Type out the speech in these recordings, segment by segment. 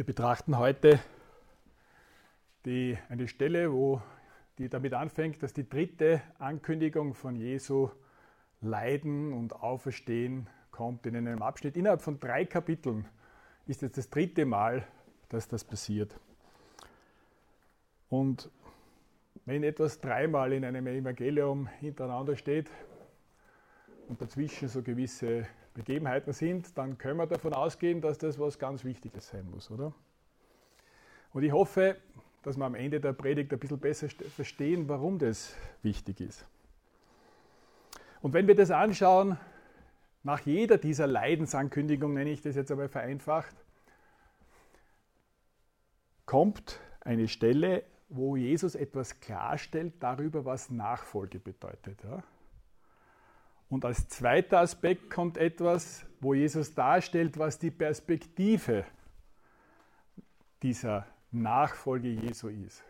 Wir betrachten heute die, eine Stelle, wo die damit anfängt, dass die dritte Ankündigung von Jesu Leiden und Auferstehen kommt in einem Abschnitt. Innerhalb von drei Kapiteln ist jetzt das dritte Mal, dass das passiert. Und wenn etwas dreimal in einem Evangelium hintereinander steht und dazwischen so gewisse Begebenheiten sind, dann können wir davon ausgehen, dass das was ganz Wichtiges sein muss, oder? Und ich hoffe, dass wir am Ende der Predigt ein bisschen besser verstehen, warum das wichtig ist. Und wenn wir das anschauen, nach jeder dieser Leidensankündigungen, nenne ich das jetzt einmal vereinfacht, kommt eine Stelle, wo Jesus etwas klarstellt darüber, was Nachfolge bedeutet. Ja? Und als zweiter Aspekt kommt etwas, wo Jesus darstellt, was die Perspektive dieser Nachfolge Jesu ist.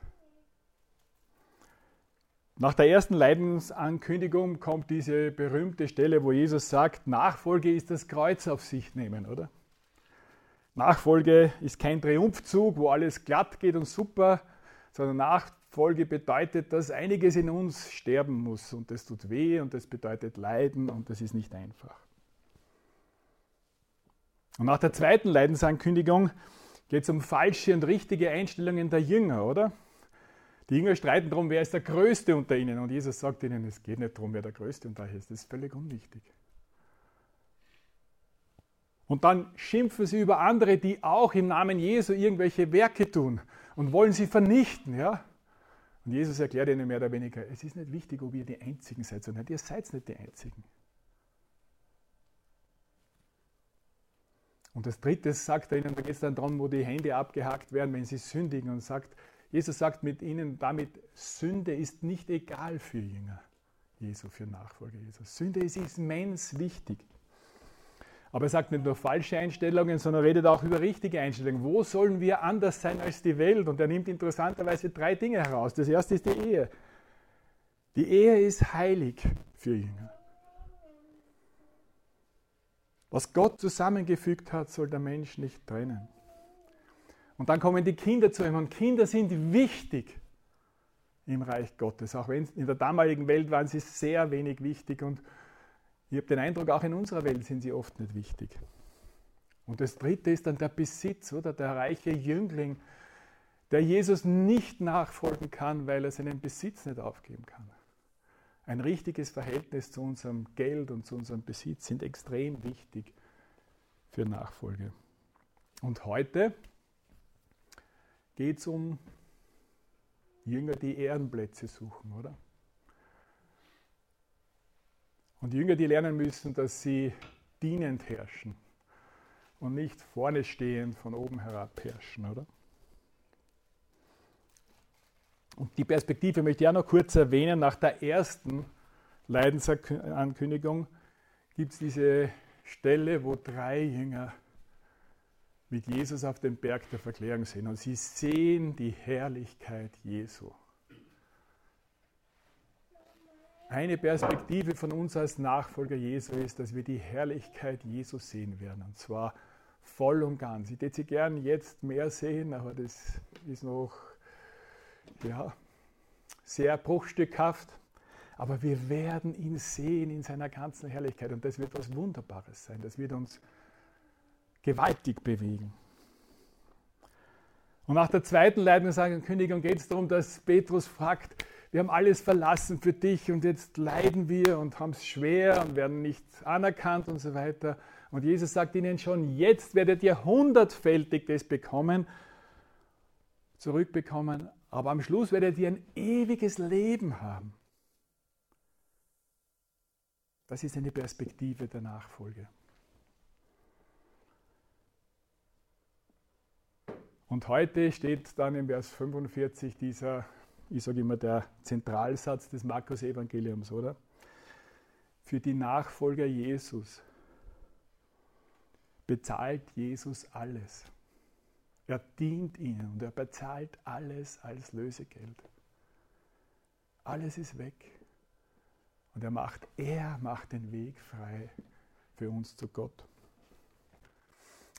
Nach der ersten Leidensankündigung kommt diese berühmte Stelle, wo Jesus sagt, Nachfolge ist das Kreuz auf sich nehmen, oder? Nachfolge ist kein Triumphzug, wo alles glatt geht und super, sondern Nachfolge Folge bedeutet, dass einiges in uns sterben muss und das tut weh und das bedeutet Leiden und das ist nicht einfach. Und nach der zweiten Leidensankündigung geht es um falsche und richtige Einstellungen der Jünger, oder? Die Jünger streiten darum, wer ist der Größte unter ihnen. Und Jesus sagt ihnen, es geht nicht darum, wer der Größte unter ihnen ist. Das völlig unwichtig. Und dann schimpfen sie über andere, die auch im Namen Jesu irgendwelche Werke tun und wollen sie vernichten. Ja? Und Jesus erklärt ihnen mehr oder weniger, es ist nicht wichtig, ob ihr die Einzigen seid, sondern ihr seid nicht die Einzigen. Und das dritte sagt er ihnen, da geht es dann darum, wo die Hände abgehakt werden, wenn sie sündigen und sagt, Jesus sagt mit ihnen damit, Sünde ist nicht egal für Jünger Jesu, für Nachfolger Jesus. Sünde ist immens wichtig. Aber er sagt nicht nur falsche Einstellungen, sondern redet auch über richtige Einstellungen. Wo sollen wir anders sein als die Welt? Und er nimmt interessanterweise drei Dinge heraus. Das erste ist die Ehe. Die Ehe ist heilig für Jünger. Was Gott zusammengefügt hat, soll der Mensch nicht trennen. Und dann kommen die Kinder zu ihm. Und Kinder sind wichtig im Reich Gottes. Auch wenn in der damaligen Welt waren sie sehr wenig wichtig und ich habe den Eindruck, auch in unserer Welt sind sie oft nicht wichtig. Und das dritte ist dann der Besitz, oder der reiche Jüngling, der Jesus nicht nachfolgen kann, weil er seinen Besitz nicht aufgeben kann. Ein richtiges Verhältnis zu unserem Geld und zu unserem Besitz sind extrem wichtig für Nachfolge. Und heute geht es um Jünger, die Ehrenplätze suchen, oder? Und die Jünger, die lernen müssen, dass sie dienend herrschen und nicht vorne stehend von oben herab herrschen, oder? Und die Perspektive möchte ich auch noch kurz erwähnen. Nach der ersten Leidensankündigung gibt es diese Stelle, wo drei Jünger mit Jesus auf dem Berg der Verklärung sind und sie sehen die Herrlichkeit Jesu. Eine Perspektive von uns als Nachfolger Jesu ist, dass wir die Herrlichkeit Jesu sehen werden. Und zwar voll und ganz. Ich hätte sie gern jetzt mehr sehen, aber das ist noch ja, sehr bruchstückhaft. Aber wir werden ihn sehen in seiner ganzen Herrlichkeit. Und das wird was Wunderbares sein. Das wird uns gewaltig bewegen. Und nach der zweiten Leidensangekündigung geht es darum, dass Petrus fragt, wir haben alles verlassen für dich und jetzt leiden wir und haben es schwer und werden nicht anerkannt und so weiter. Und Jesus sagt ihnen schon, jetzt werdet ihr hundertfältig das bekommen, zurückbekommen, aber am Schluss werdet ihr ein ewiges Leben haben. Das ist eine Perspektive der Nachfolge. Und heute steht dann im Vers 45 dieser ich sage immer, der Zentralsatz des Markus-Evangeliums, oder? Für die Nachfolger Jesus bezahlt Jesus alles. Er dient ihnen und er bezahlt alles als Lösegeld. Alles ist weg. Und er macht, er macht den Weg frei für uns zu Gott.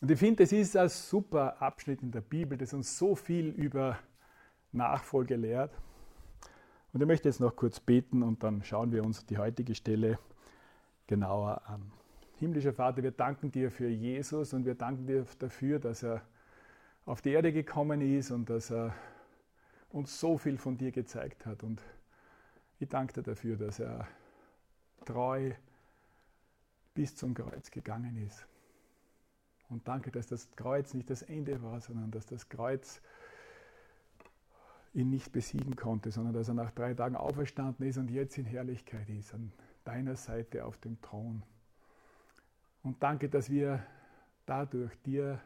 Und ich finde, das ist ein super Abschnitt in der Bibel, das uns so viel über Nachfolge lehrt. Und ich möchte jetzt noch kurz beten und dann schauen wir uns die heutige Stelle genauer an. Himmlischer Vater, wir danken dir für Jesus und wir danken dir dafür, dass er auf die Erde gekommen ist und dass er uns so viel von dir gezeigt hat. Und ich danke dir dafür, dass er treu bis zum Kreuz gegangen ist. Und danke, dass das Kreuz nicht das Ende war, sondern dass das Kreuz ihn nicht besiegen konnte, sondern dass er nach drei Tagen auferstanden ist und jetzt in Herrlichkeit ist, an deiner Seite auf dem Thron. Und danke, dass wir dadurch dir,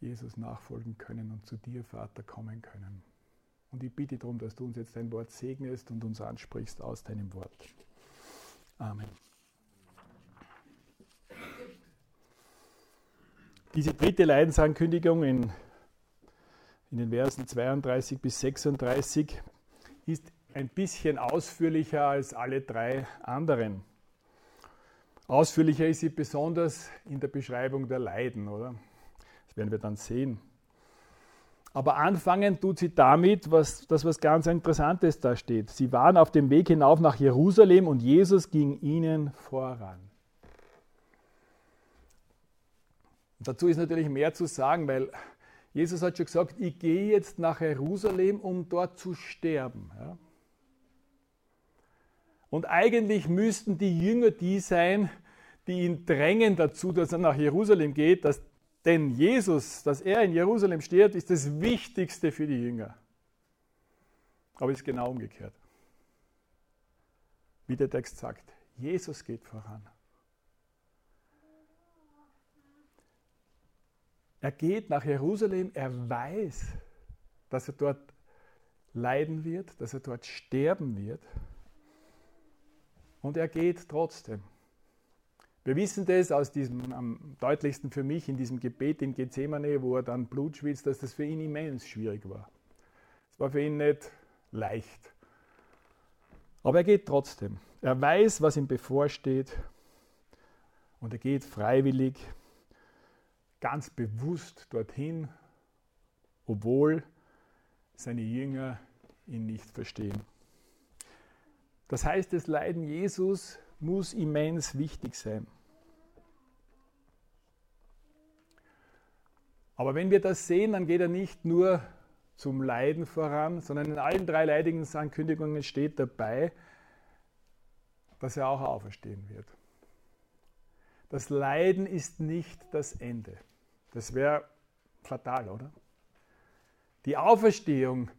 Jesus, nachfolgen können und zu dir, Vater, kommen können. Und ich bitte darum, dass du uns jetzt dein Wort segnest und uns ansprichst aus deinem Wort. Amen. Diese dritte Leidensankündigung in, in den Versen 32 bis 36 ist ein bisschen ausführlicher als alle drei anderen. Ausführlicher ist sie besonders in der Beschreibung der Leiden, oder? Das werden wir dann sehen. Aber anfangen tut sie damit, was, das was ganz Interessantes da steht. Sie waren auf dem Weg hinauf nach Jerusalem und Jesus ging ihnen voran. Und dazu ist natürlich mehr zu sagen, weil Jesus hat schon gesagt, ich gehe jetzt nach Jerusalem, um dort zu sterben. Ja? Und eigentlich müssten die Jünger die sein, die ihn drängen dazu, dass er nach Jerusalem geht, dass, denn Jesus, dass er in Jerusalem steht, ist das Wichtigste für die Jünger. Aber es ist genau umgekehrt. Wie der Text sagt, Jesus geht voran. Er geht nach Jerusalem, er weiß, dass er dort leiden wird, dass er dort sterben wird. Und er geht trotzdem. Wir wissen das aus diesem, am deutlichsten für mich, in diesem Gebet in Gethsemane, wo er dann Blut schwitzt, dass das für ihn immens schwierig war. Es war für ihn nicht leicht. Aber er geht trotzdem. Er weiß, was ihm bevorsteht. Und er geht freiwillig ganz bewusst dorthin, obwohl seine Jünger ihn nicht verstehen. Das heißt, das Leiden Jesus muss immens wichtig sein. Aber wenn wir das sehen, dann geht er nicht nur zum Leiden voran, sondern in allen drei Leidensankündigungen steht dabei, dass er auch auferstehen wird. Das Leiden ist nicht das Ende. Das wäre fatal, oder? Die Auferstehung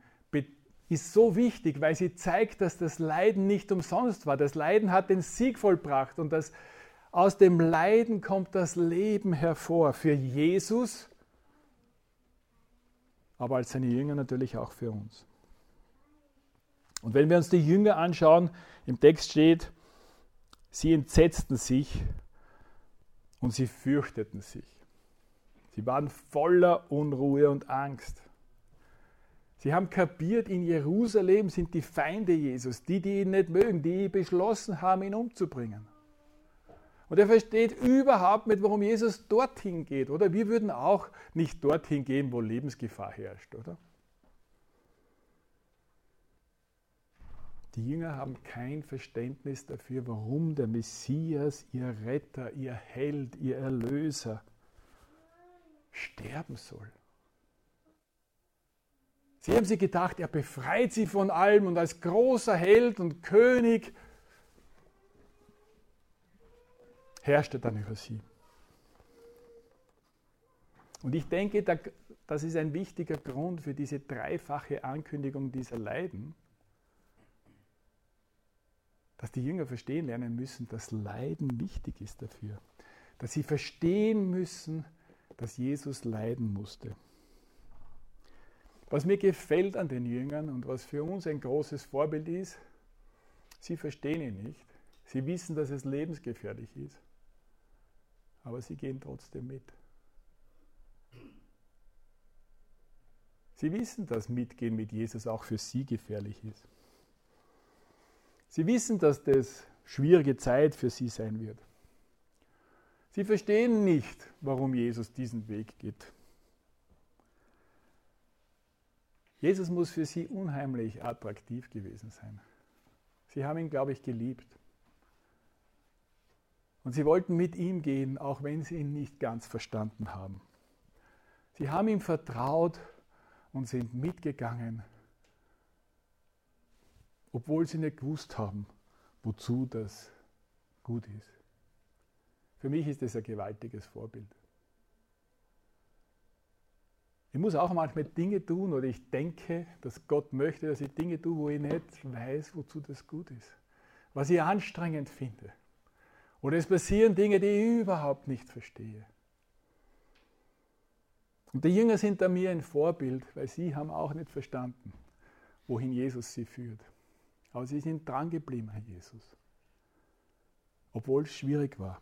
ist so wichtig, weil sie zeigt, dass das Leiden nicht umsonst war. Das Leiden hat den Sieg vollbracht und das, aus dem Leiden kommt das Leben hervor. Für Jesus, aber als seine Jünger natürlich auch für uns. Und wenn wir uns die Jünger anschauen, im Text steht, sie entsetzten sich und sie fürchteten sich. Sie waren voller Unruhe und Angst. Sie haben kapiert, in Jerusalem sind die Feinde Jesus, die, die ihn nicht mögen, die beschlossen haben, ihn umzubringen. Und er versteht überhaupt nicht, warum Jesus dorthin geht. Oder wir würden auch nicht dorthin gehen, wo Lebensgefahr herrscht, oder? Die Jünger haben kein Verständnis dafür, warum der Messias, ihr Retter, ihr Held, ihr Erlöser, sterben soll. Sie haben sich gedacht, er befreit sie von allem und als großer Held und König herrscht er dann über sie. Und ich denke, das ist ein wichtiger Grund für diese dreifache Ankündigung dieser Leiden, dass die Jünger verstehen lernen müssen, dass Leiden wichtig ist dafür. Dass sie verstehen müssen, dass Jesus leiden musste. Was mir gefällt an den Jüngern und was für uns ein großes Vorbild ist, sie verstehen ihn nicht. Sie wissen, dass es lebensgefährlich ist, aber sie gehen trotzdem mit. Sie wissen, dass Mitgehen mit Jesus auch für sie gefährlich ist. Sie wissen, dass das schwierige Zeit für sie sein wird. Sie verstehen nicht, warum Jesus diesen Weg geht. Jesus muss für sie unheimlich attraktiv gewesen sein. Sie haben ihn, glaube ich, geliebt. Und sie wollten mit ihm gehen, auch wenn sie ihn nicht ganz verstanden haben. Sie haben ihm vertraut und sind mitgegangen, obwohl sie nicht gewusst haben, wozu das gut ist. Für mich ist das ein gewaltiges Vorbild. Ich muss auch manchmal Dinge tun oder ich denke, dass Gott möchte, dass ich Dinge tue, wo ich nicht weiß, wozu das gut ist. Was ich anstrengend finde. Oder es passieren Dinge, die ich überhaupt nicht verstehe. Und die Jünger sind da mir ein Vorbild, weil sie haben auch nicht verstanden, wohin Jesus sie führt. Aber sie sind dran geblieben an Jesus. Obwohl es schwierig war.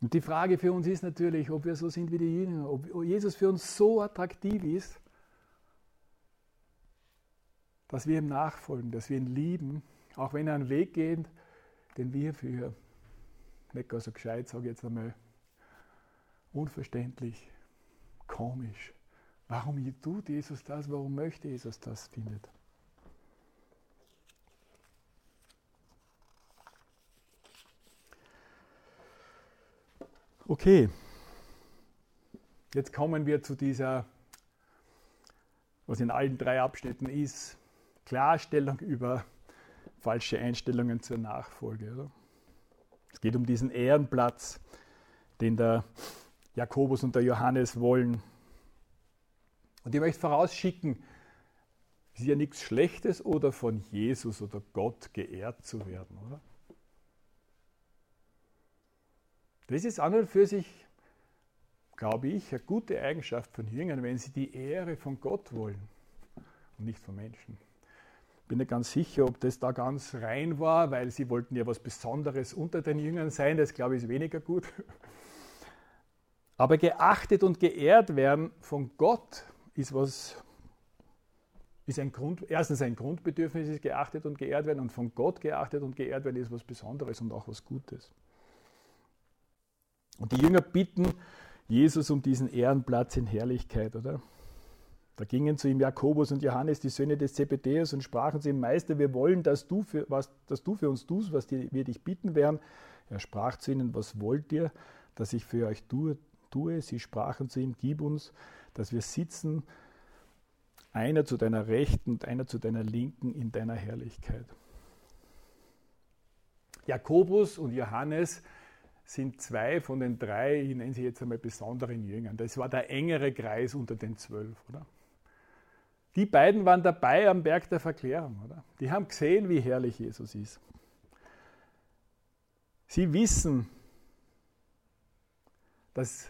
Und die Frage für uns ist natürlich, ob wir so sind wie die Jünger, ob Jesus für uns so attraktiv ist, dass wir ihm nachfolgen, dass wir ihn lieben, auch wenn er einen Weg geht, den wir für nicht gar so gescheit, sage ich jetzt einmal, unverständlich, komisch. Warum tut Jesus das? Warum möchte Jesus das findet? Okay, jetzt kommen wir zu dieser, was in allen drei Abschnitten ist, Klarstellung über falsche Einstellungen zur Nachfolge. Oder? Es geht um diesen Ehrenplatz, den der Jakobus und der Johannes wollen. Und ich möchte vorausschicken, es ist ja nichts Schlechtes oder von Jesus oder Gott geehrt zu werden, oder? Das ist an und für sich, glaube ich, eine gute Eigenschaft von Jüngern, wenn sie die Ehre von Gott wollen und nicht von Menschen. Ich bin nicht ganz sicher, ob das da ganz rein war, weil sie wollten ja was Besonderes unter den Jüngern sein. Das, glaube ich, ist weniger gut. Aber geachtet und geehrt werden von Gott ist was, ist ein Grund, erstens ein Grundbedürfnis ist geachtet und geehrt werden und von Gott geachtet und geehrt werden ist was Besonderes und auch was Gutes. Und die Jünger bitten Jesus um diesen Ehrenplatz in Herrlichkeit, oder? Da gingen zu ihm Jakobus und Johannes, die Söhne des Zebedeus, und sprachen zu ihm, Meister, wir wollen, dass du für, was, dass du für uns tust, was wir dich bitten werden. Er sprach zu ihnen, was wollt ihr, dass ich für euch tue? tue? Sie sprachen zu ihm, gib uns, dass wir sitzen, einer zu deiner Rechten und einer zu deiner Linken in deiner Herrlichkeit. Jakobus und Johannes sind zwei von den drei, ich nenne sie jetzt einmal besonderen Jüngern. Das war der engere Kreis unter den zwölf, oder? Die beiden waren dabei am Berg der Verklärung, oder? Die haben gesehen, wie herrlich Jesus ist. Sie wissen, dass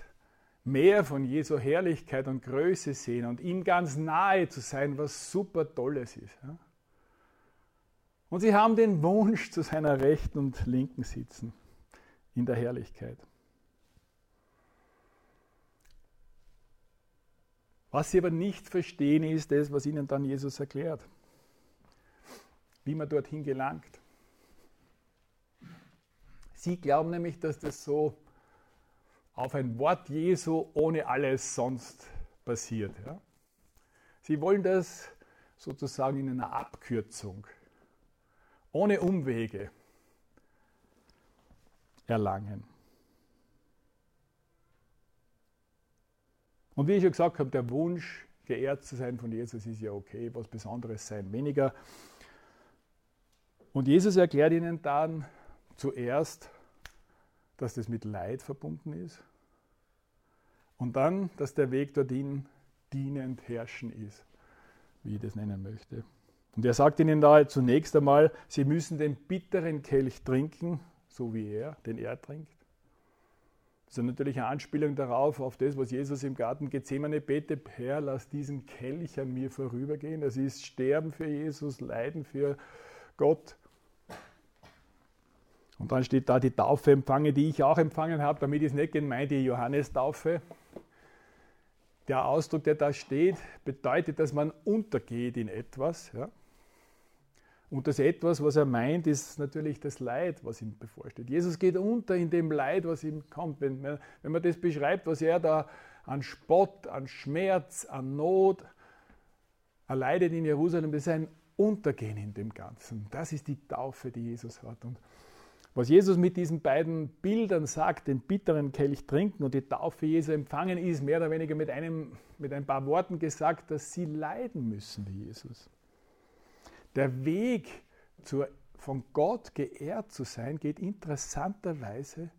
mehr von Jesu Herrlichkeit und Größe sehen und ihm ganz nahe zu sein, was super Tolles ist. Ja? Und sie haben den Wunsch, zu seiner Rechten und Linken sitzen in der Herrlichkeit. Was sie aber nicht verstehen, ist das, was ihnen dann Jesus erklärt. Wie man dorthin gelangt. Sie glauben nämlich, dass das so auf ein Wort Jesu ohne alles sonst passiert. Ja? Sie wollen das sozusagen in einer Abkürzung, ohne Umwege erlangen. Und wie ich schon gesagt habe, der Wunsch, geehrt zu sein von Jesus, ist ja okay, was Besonderes sein weniger. Und Jesus erklärt ihnen dann zuerst, dass das mit Leid verbunden ist und dann, dass der Weg dorthin dienend herrschen ist, wie ich das nennen möchte. Und er sagt ihnen da zunächst einmal, sie müssen den bitteren Kelch trinken, so wie er, den er trinkt. Das ist natürlich eine Anspielung darauf, auf das, was Jesus im Garten Gethsemane betet, Herr, lass diesen Kelch an mir vorübergehen. Das ist Sterben für Jesus, Leiden für Gott. Und dann steht da die Taufe empfangen, die ich auch empfangen habe. Damit ist nicht gemeint die Johannestaufe. Der Ausdruck, der da steht, bedeutet, dass man untergeht in etwas. Ja? Und das etwas, was er meint, ist natürlich das Leid, was ihm bevorsteht. Jesus geht unter in dem Leid, was ihm kommt. Wenn, wenn man das beschreibt, was er da an Spott, an Schmerz, an Not erleidet in Jerusalem, das ist ein Untergehen in dem Ganzen. Das ist die Taufe, die Jesus hat. Und was Jesus mit diesen beiden Bildern sagt, den bitteren Kelch trinken und die Taufe Jesu empfangen, ist mehr oder weniger mit, einem, mit ein paar Worten gesagt, dass sie leiden müssen wie Jesus. Der Weg zur, von Gott geehrt zu sein, geht interessanterweise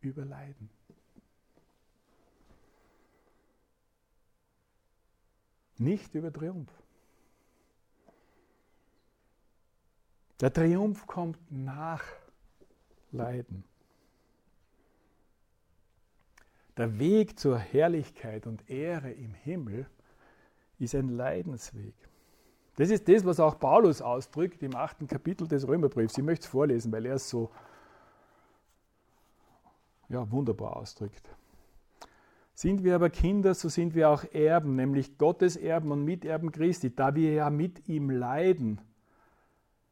über Leiden. Nicht über Triumph. Der Triumph kommt nach Leiden. Der Weg zur Herrlichkeit und Ehre im Himmel ist ein Leidensweg. Das ist das, was auch Paulus ausdrückt im achten Kapitel des Römerbriefs. Ich möchte es vorlesen, weil er es so ja, wunderbar ausdrückt. Sind wir aber Kinder, so sind wir auch Erben, nämlich Gottes Erben und Miterben Christi, da wir ja mit ihm leiden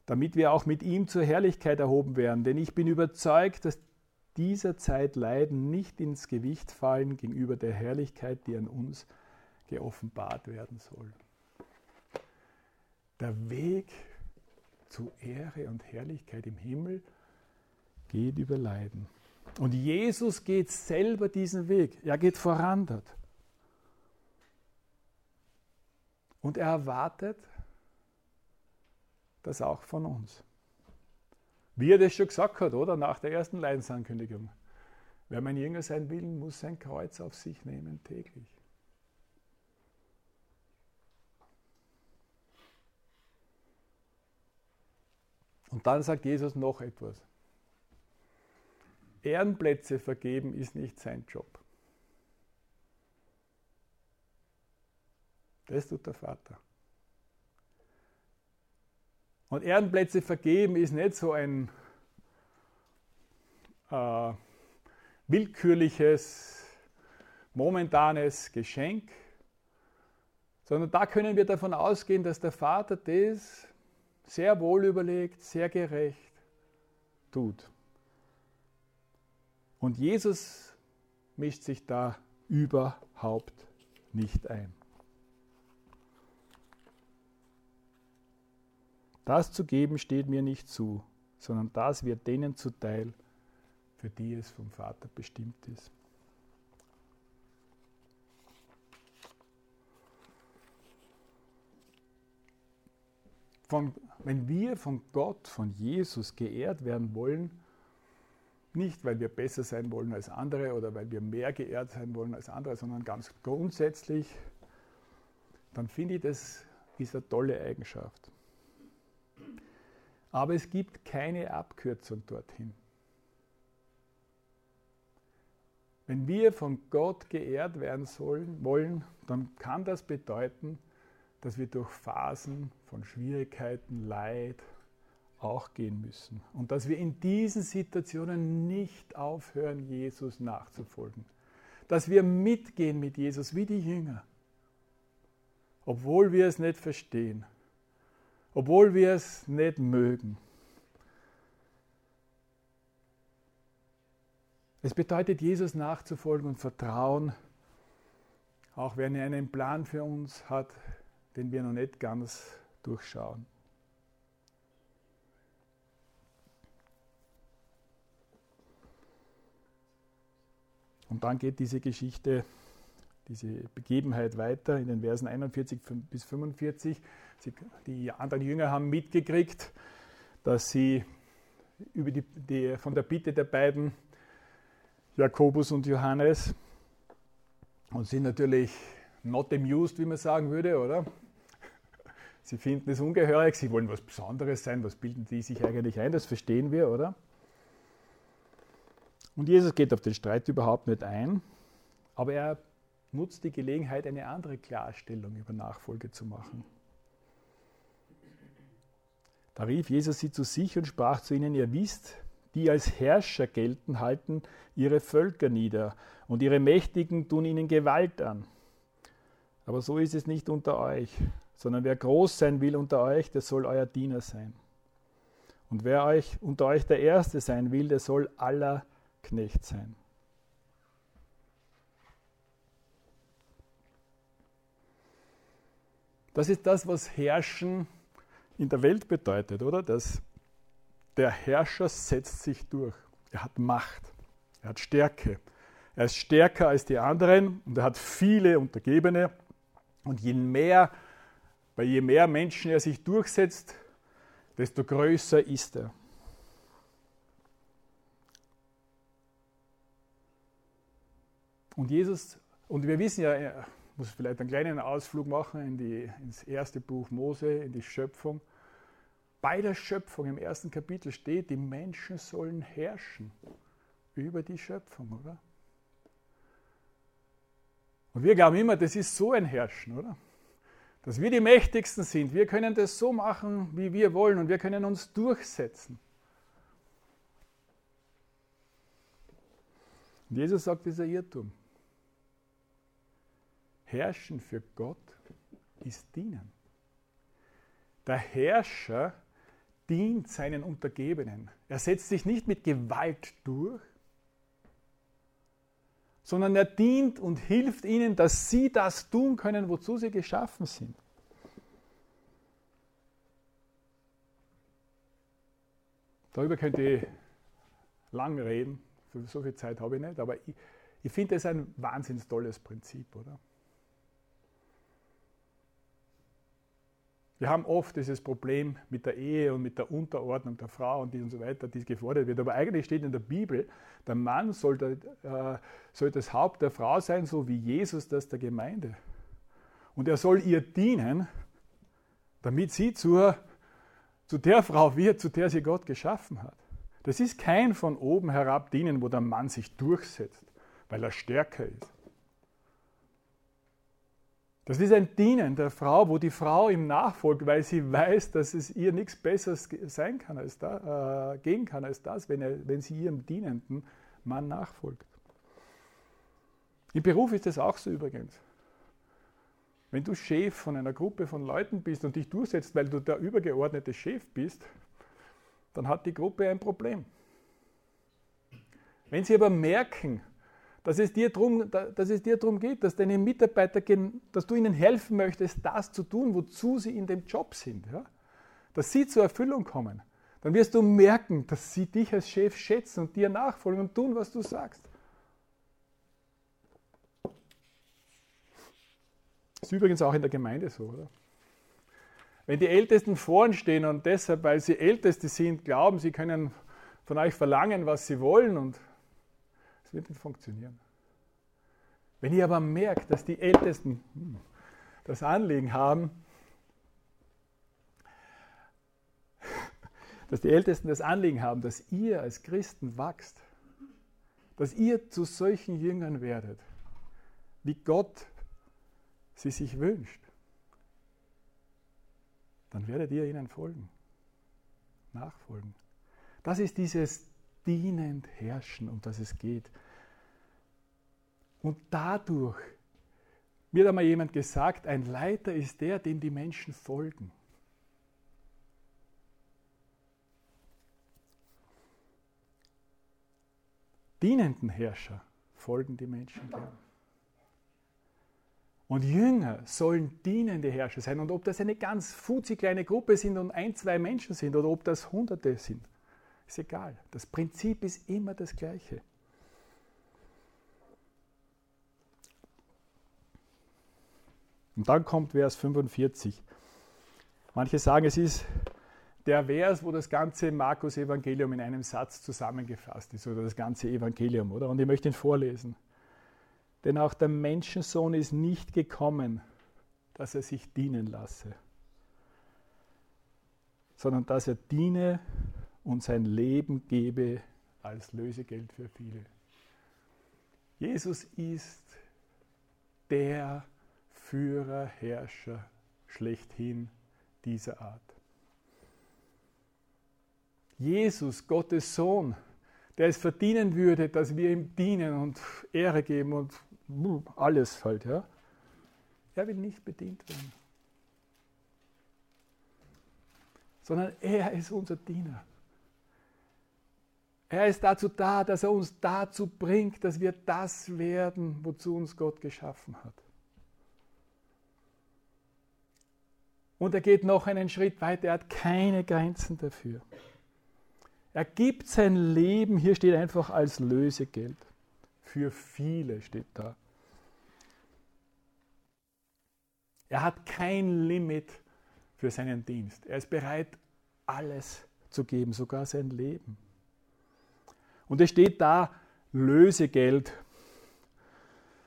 damit wir auch mit ihm zur Herrlichkeit erhoben werden. Denn ich bin überzeugt, dass dieser Zeit Leiden nicht ins Gewicht fallen gegenüber der Herrlichkeit, die an uns geoffenbart werden soll. Der Weg zu Ehre und Herrlichkeit im Himmel geht über Leiden. Und Jesus geht selber diesen Weg. Er geht voran dort. Und er erwartet, das auch von uns. Wie er das schon gesagt hat, oder? Nach der ersten Leidensankündigung. Wer mein Jünger sein will, muss sein Kreuz auf sich nehmen täglich. Und dann sagt Jesus noch etwas. Ehrenplätze vergeben ist nicht sein Job. Das tut der Vater. Und Ehrenplätze vergeben ist nicht so ein äh, willkürliches, momentanes Geschenk, sondern da können wir davon ausgehen, dass der Vater das sehr wohl überlegt, sehr gerecht tut. Und Jesus mischt sich da überhaupt nicht ein. Das zu geben steht mir nicht zu, sondern das wird denen zuteil, für die es vom Vater bestimmt ist. Von, wenn wir von Gott, von Jesus geehrt werden wollen, nicht weil wir besser sein wollen als andere oder weil wir mehr geehrt sein wollen als andere, sondern ganz grundsätzlich, dann finde ich, das ist eine tolle Eigenschaft. Aber es gibt keine Abkürzung dorthin. Wenn wir von Gott geehrt werden sollen, wollen, dann kann das bedeuten, dass wir durch Phasen von Schwierigkeiten, Leid auch gehen müssen. Und dass wir in diesen Situationen nicht aufhören, Jesus nachzufolgen. Dass wir mitgehen mit Jesus wie die Jünger, obwohl wir es nicht verstehen obwohl wir es nicht mögen. Es bedeutet, Jesus nachzufolgen und vertrauen, auch wenn er einen Plan für uns hat, den wir noch nicht ganz durchschauen. Und dann geht diese Geschichte, diese Begebenheit weiter in den Versen 41 bis 45. Sie, die anderen Jünger haben mitgekriegt, dass sie über die, die, von der Bitte der beiden, Jakobus und Johannes, und sind natürlich not amused, wie man sagen würde, oder? Sie finden es ungehörig, sie wollen was Besonderes sein, was bilden die sich eigentlich ein, das verstehen wir, oder? Und Jesus geht auf den Streit überhaupt nicht ein, aber er nutzt die Gelegenheit, eine andere Klarstellung über Nachfolge zu machen. Da rief Jesus sie zu sich und sprach zu ihnen, ihr wisst, die als Herrscher gelten, halten ihre Völker nieder und ihre Mächtigen tun ihnen Gewalt an. Aber so ist es nicht unter euch, sondern wer groß sein will unter euch, der soll euer Diener sein. Und wer euch unter euch der Erste sein will, der soll aller Knecht sein. Das ist das, was Herrschen in der Welt bedeutet, oder? Dass der Herrscher setzt sich durch. Er hat Macht, er hat Stärke. Er ist stärker als die anderen und er hat viele Untergebene. Und je mehr, bei je mehr Menschen er sich durchsetzt, desto größer ist er. Und Jesus, und wir wissen ja, er muss vielleicht einen kleinen Ausflug machen in die, ins erste Buch Mose, in die Schöpfung. Bei der Schöpfung im ersten Kapitel steht, die Menschen sollen herrschen über die Schöpfung, oder? Und wir glauben immer, das ist so ein Herrschen, oder? Dass wir die Mächtigsten sind. Wir können das so machen, wie wir wollen und wir können uns durchsetzen. Und Jesus sagt, ein Irrtum. Herrschen für Gott ist dienen. Der Herrscher dient seinen Untergebenen. Er setzt sich nicht mit Gewalt durch, sondern er dient und hilft ihnen, dass sie das tun können, wozu sie geschaffen sind. Darüber könnt ihr lang reden, so viel Zeit habe ich nicht, aber ich, ich finde es ein wahnsinnig tolles Prinzip, oder? Wir haben oft dieses Problem mit der Ehe und mit der Unterordnung der Frau und, die und so weiter, die gefordert wird. Aber eigentlich steht in der Bibel, der Mann soll, äh, soll das Haupt der Frau sein, so wie Jesus das der Gemeinde. Und er soll ihr dienen, damit sie zur, zu der Frau wird, zu der sie Gott geschaffen hat. Das ist kein von oben herab dienen, wo der Mann sich durchsetzt, weil er stärker ist. Das ist ein Dienen der Frau, wo die Frau ihm nachfolgt, weil sie weiß, dass es ihr nichts Besseres sein kann als da, äh, gehen kann als das, wenn, er, wenn sie ihrem dienenden Mann nachfolgt. Im Beruf ist das auch so übrigens. Wenn du Chef von einer Gruppe von Leuten bist und dich durchsetzt, weil du der übergeordnete Chef bist, dann hat die Gruppe ein Problem. Wenn sie aber merken, dass es dir darum, dass es dir darum geht, dass deine Mitarbeiter, dass du ihnen helfen möchtest, das zu tun, wozu sie in dem Job sind. Ja? Dass sie zur Erfüllung kommen. Dann wirst du merken, dass sie dich als Chef schätzen und dir nachfolgen und tun, was du sagst. Das ist übrigens auch in der Gemeinde so, oder? Wenn die Ältesten vorn stehen und deshalb, weil sie Älteste sind, glauben, sie können von euch verlangen, was sie wollen und wird nicht funktionieren. Wenn ihr aber merkt, dass die Ältesten das Anliegen haben, dass die Ältesten das Anliegen haben, dass ihr als Christen wachst, dass ihr zu solchen Jüngern werdet, wie Gott sie sich wünscht, dann werdet ihr ihnen folgen, nachfolgen. Das ist dieses dienend herrschen, um das es geht. Und dadurch wird einmal jemand gesagt, ein Leiter ist der, dem die Menschen folgen. Dienenden Herrscher folgen die Menschen gern. Und Jünger sollen dienende Herrscher sein. Und ob das eine ganz fuzzi kleine Gruppe sind und ein, zwei Menschen sind oder ob das Hunderte sind, ist egal. Das Prinzip ist immer das gleiche. Und dann kommt Vers 45. Manche sagen, es ist der Vers, wo das ganze Markus-Evangelium in einem Satz zusammengefasst ist, oder das ganze Evangelium, oder? Und ich möchte ihn vorlesen. Denn auch der Menschensohn ist nicht gekommen, dass er sich dienen lasse, sondern dass er diene und sein Leben gebe als Lösegeld für viele. Jesus ist der Führer, Herrscher schlechthin dieser Art. Jesus, Gottes Sohn, der es verdienen würde, dass wir ihm dienen und Ehre geben und alles halt, ja. Er will nicht bedient werden. sondern er ist unser Diener. Er ist dazu da, dass er uns dazu bringt, dass wir das werden, wozu uns Gott geschaffen hat. Und er geht noch einen Schritt weiter, er hat keine Grenzen dafür. Er gibt sein Leben, hier steht einfach als Lösegeld. Für viele steht da. Er hat kein Limit für seinen Dienst. Er ist bereit, alles zu geben, sogar sein Leben. Und es steht da Lösegeld.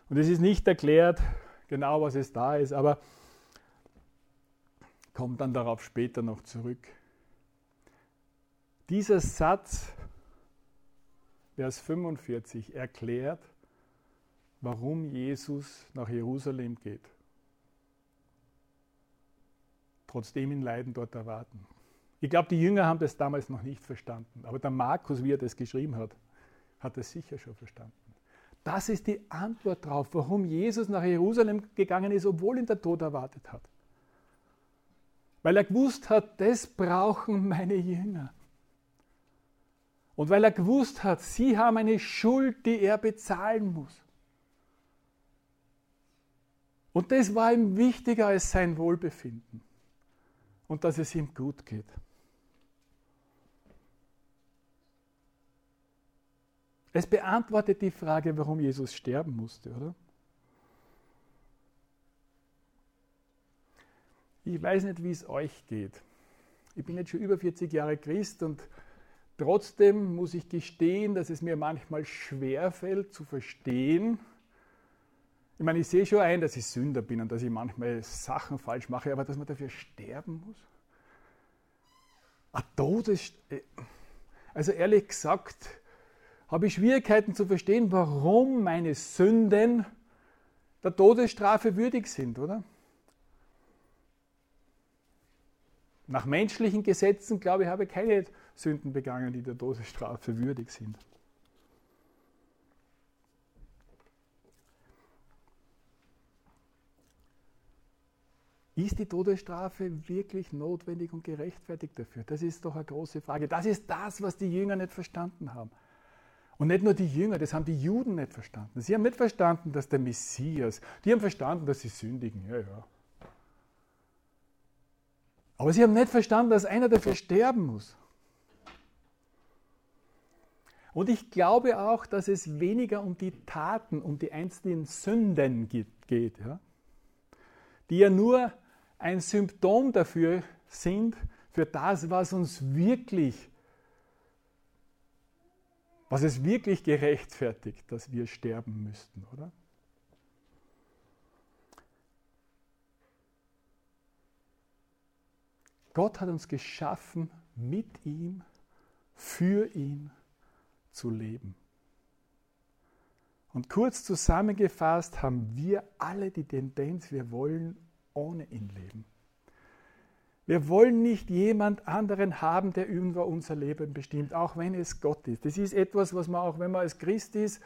Und es ist nicht erklärt genau, was es da ist, aber kommt dann darauf später noch zurück. Dieser Satz, Vers 45, erklärt, warum Jesus nach Jerusalem geht. Trotzdem ihn Leiden dort erwarten. Ich glaube, die Jünger haben das damals noch nicht verstanden. Aber der Markus, wie er das geschrieben hat, hat es sicher schon verstanden. Das ist die Antwort darauf, warum Jesus nach Jerusalem gegangen ist, obwohl ihn der Tod erwartet hat. Weil er gewusst hat, das brauchen meine Jünger. Und weil er gewusst hat, sie haben eine Schuld, die er bezahlen muss. Und das war ihm wichtiger als sein Wohlbefinden und dass es ihm gut geht. Es beantwortet die Frage, warum Jesus sterben musste, oder? Ich weiß nicht, wie es euch geht. Ich bin jetzt schon über 40 Jahre Christ und Trotzdem muss ich gestehen, dass es mir manchmal schwerfällt zu verstehen. Ich meine, ich sehe schon ein, dass ich Sünder bin und dass ich manchmal Sachen falsch mache, aber dass man dafür sterben muss? Ein Todes... Äh, also ehrlich gesagt, habe ich Schwierigkeiten zu verstehen, warum meine Sünden der Todesstrafe würdig sind, oder? Nach menschlichen Gesetzen, glaube ich, habe keine Sünden begangen, die der Todesstrafe würdig sind. Ist die Todesstrafe wirklich notwendig und gerechtfertigt dafür? Das ist doch eine große Frage. Das ist das, was die Jünger nicht verstanden haben. Und nicht nur die Jünger, das haben die Juden nicht verstanden. Sie haben nicht verstanden, dass der Messias, die haben verstanden, dass sie sündigen. Ja, ja. Aber sie haben nicht verstanden, dass einer dafür sterben muss. Und ich glaube auch, dass es weniger um die Taten, um die einzelnen Sünden geht, ja? die ja nur ein Symptom dafür sind, für das, was uns wirklich, was es wirklich gerechtfertigt, dass wir sterben müssten, oder? Gott hat uns geschaffen mit ihm, für ihn zu leben. Und kurz zusammengefasst haben wir alle die Tendenz, wir wollen ohne ihn leben. Wir wollen nicht jemand anderen haben, der über unser Leben bestimmt, auch wenn es Gott ist. Das ist etwas, was man auch, wenn man als Christ ist,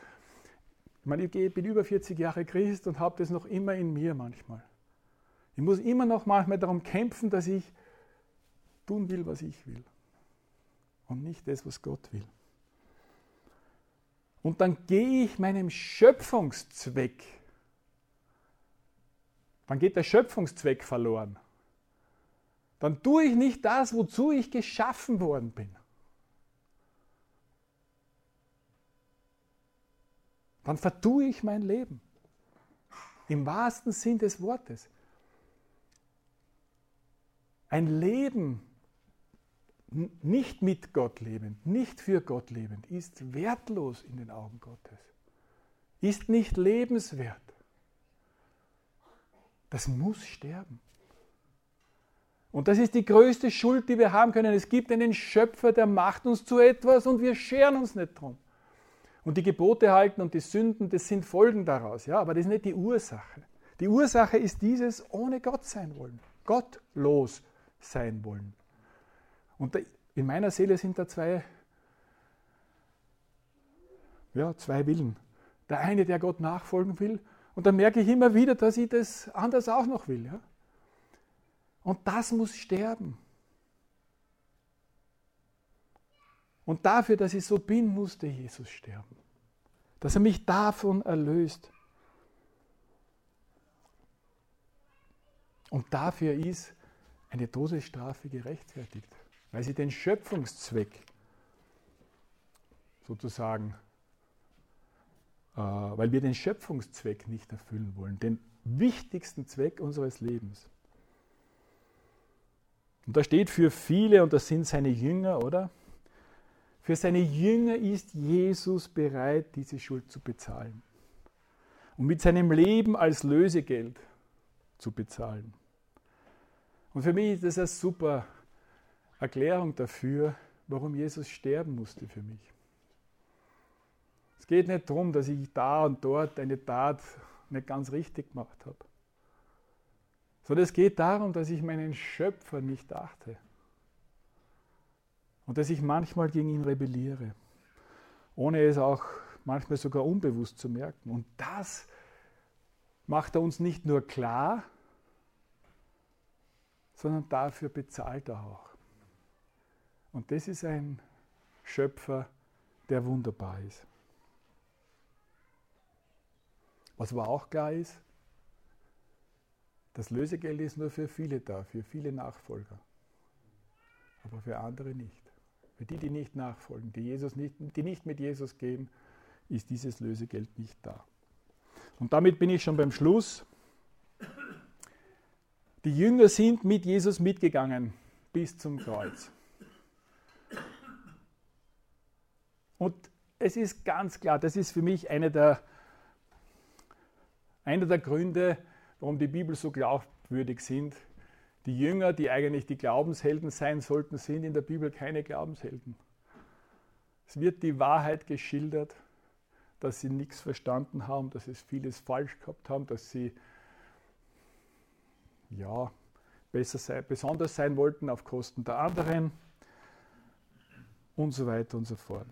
ich meine, ich bin über 40 Jahre Christ und habe das noch immer in mir manchmal. Ich muss immer noch manchmal darum kämpfen, dass ich tun will, was ich will und nicht das, was Gott will. Und dann gehe ich meinem Schöpfungszweck, dann geht der Schöpfungszweck verloren. Dann tue ich nicht das, wozu ich geschaffen worden bin. Dann vertue ich mein Leben. Im wahrsten Sinn des Wortes. Ein Leben, nicht mit Gott lebend, nicht für Gott lebend, ist wertlos in den Augen Gottes, ist nicht lebenswert. Das muss sterben. Und das ist die größte Schuld, die wir haben können. Es gibt einen Schöpfer, der macht uns zu etwas und wir scheren uns nicht drum. Und die Gebote halten und die Sünden, das sind Folgen daraus. Ja, aber das ist nicht die Ursache. Die Ursache ist dieses ohne Gott sein wollen, gottlos sein wollen. Und in meiner Seele sind da zwei, ja, zwei Willen. Der eine, der Gott nachfolgen will, und dann merke ich immer wieder, dass ich das anders auch noch will. Ja? Und das muss sterben. Und dafür, dass ich so bin, musste Jesus sterben. Dass er mich davon erlöst. Und dafür ist eine Todesstrafe gerechtfertigt, weil sie den Schöpfungszweck sozusagen, äh, weil wir den Schöpfungszweck nicht erfüllen wollen, den wichtigsten Zweck unseres Lebens. Und da steht für viele, und das sind seine Jünger, oder? Für seine Jünger ist Jesus bereit, diese Schuld zu bezahlen. Und mit seinem Leben als Lösegeld zu bezahlen. Und für mich ist das eine super Erklärung dafür, warum Jesus sterben musste für mich. Es geht nicht darum, dass ich da und dort eine Tat nicht ganz richtig gemacht habe, sondern es geht darum, dass ich meinen Schöpfer nicht achte und dass ich manchmal gegen ihn rebelliere, ohne es auch manchmal sogar unbewusst zu merken. Und das macht er uns nicht nur klar, sondern dafür bezahlt er auch. Und das ist ein Schöpfer, der wunderbar ist. Was aber auch klar ist, das Lösegeld ist nur für viele da, für viele Nachfolger, aber für andere nicht. Für die, die nicht nachfolgen, die, Jesus nicht, die nicht mit Jesus gehen, ist dieses Lösegeld nicht da. Und damit bin ich schon beim Schluss. Die Jünger sind mit Jesus mitgegangen bis zum Kreuz. Und es ist ganz klar, das ist für mich eine der, einer der Gründe, warum die Bibel so glaubwürdig sind. Die Jünger, die eigentlich die Glaubenshelden sein sollten, sind in der Bibel keine Glaubenshelden. Es wird die Wahrheit geschildert, dass sie nichts verstanden haben, dass sie vieles falsch gehabt haben, dass sie ja, besser sein, besonders sein wollten auf Kosten der anderen und so weiter und so fort.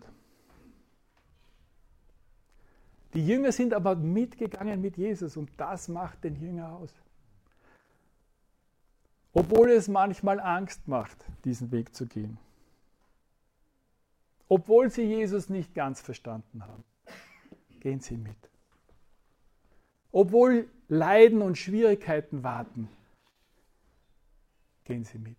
Die Jünger sind aber mitgegangen mit Jesus und das macht den Jünger aus. Obwohl es manchmal Angst macht, diesen Weg zu gehen. Obwohl sie Jesus nicht ganz verstanden haben, gehen sie mit. Obwohl Leiden und Schwierigkeiten warten, gehen sie mit.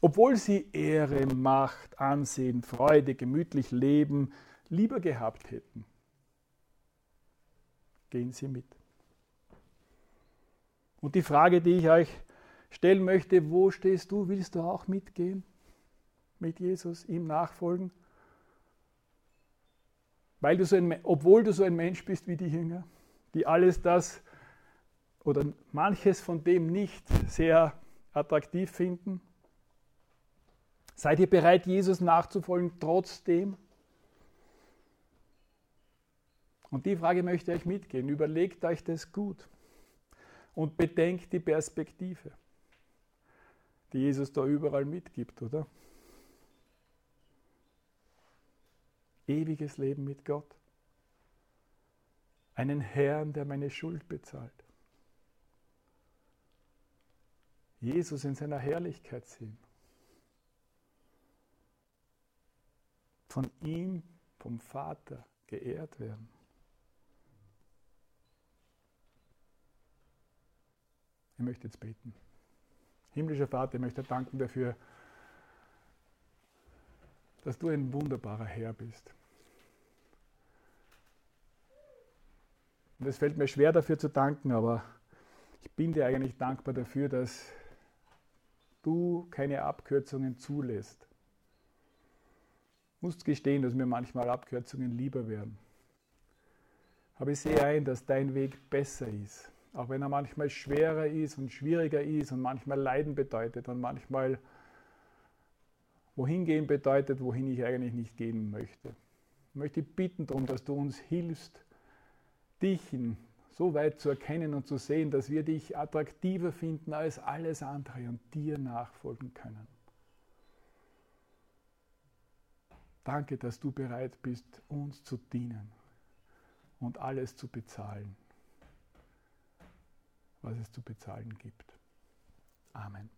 Obwohl sie Ehre, Macht, Ansehen, Freude, gemütlich Leben lieber gehabt hätten, gehen sie mit. Und die Frage, die ich euch stellen möchte, wo stehst du? Willst du auch mitgehen? Mit Jesus, ihm nachfolgen? Weil du so ein, obwohl du so ein Mensch bist wie die Jünger, die alles das oder manches von dem nicht sehr attraktiv finden? Seid ihr bereit, Jesus nachzufolgen trotzdem? Und die Frage möchte ich euch mitgeben. Überlegt euch das gut und bedenkt die Perspektive, die Jesus da überall mitgibt, oder? Ewiges Leben mit Gott. Einen Herrn, der meine Schuld bezahlt. Jesus in seiner Herrlichkeit sehen. Von ihm, vom Vater geehrt werden. Ich möchte jetzt beten. Himmlischer Vater, ich möchte danken dafür, dass du ein wunderbarer Herr bist. Und es fällt mir schwer dafür zu danken, aber ich bin dir eigentlich dankbar dafür, dass du keine Abkürzungen zulässt. Du musst gestehen, dass mir manchmal Abkürzungen lieber wären. Aber ich sehe ein, dass dein Weg besser ist. Auch wenn er manchmal schwerer ist und schwieriger ist und manchmal Leiden bedeutet und manchmal wohin gehen bedeutet, wohin ich eigentlich nicht gehen möchte. Ich möchte bitten darum, dass du uns hilfst, dich so weit zu erkennen und zu sehen, dass wir dich attraktiver finden als alles andere und dir nachfolgen können. Danke, dass du bereit bist, uns zu dienen und alles zu bezahlen, was es zu bezahlen gibt. Amen.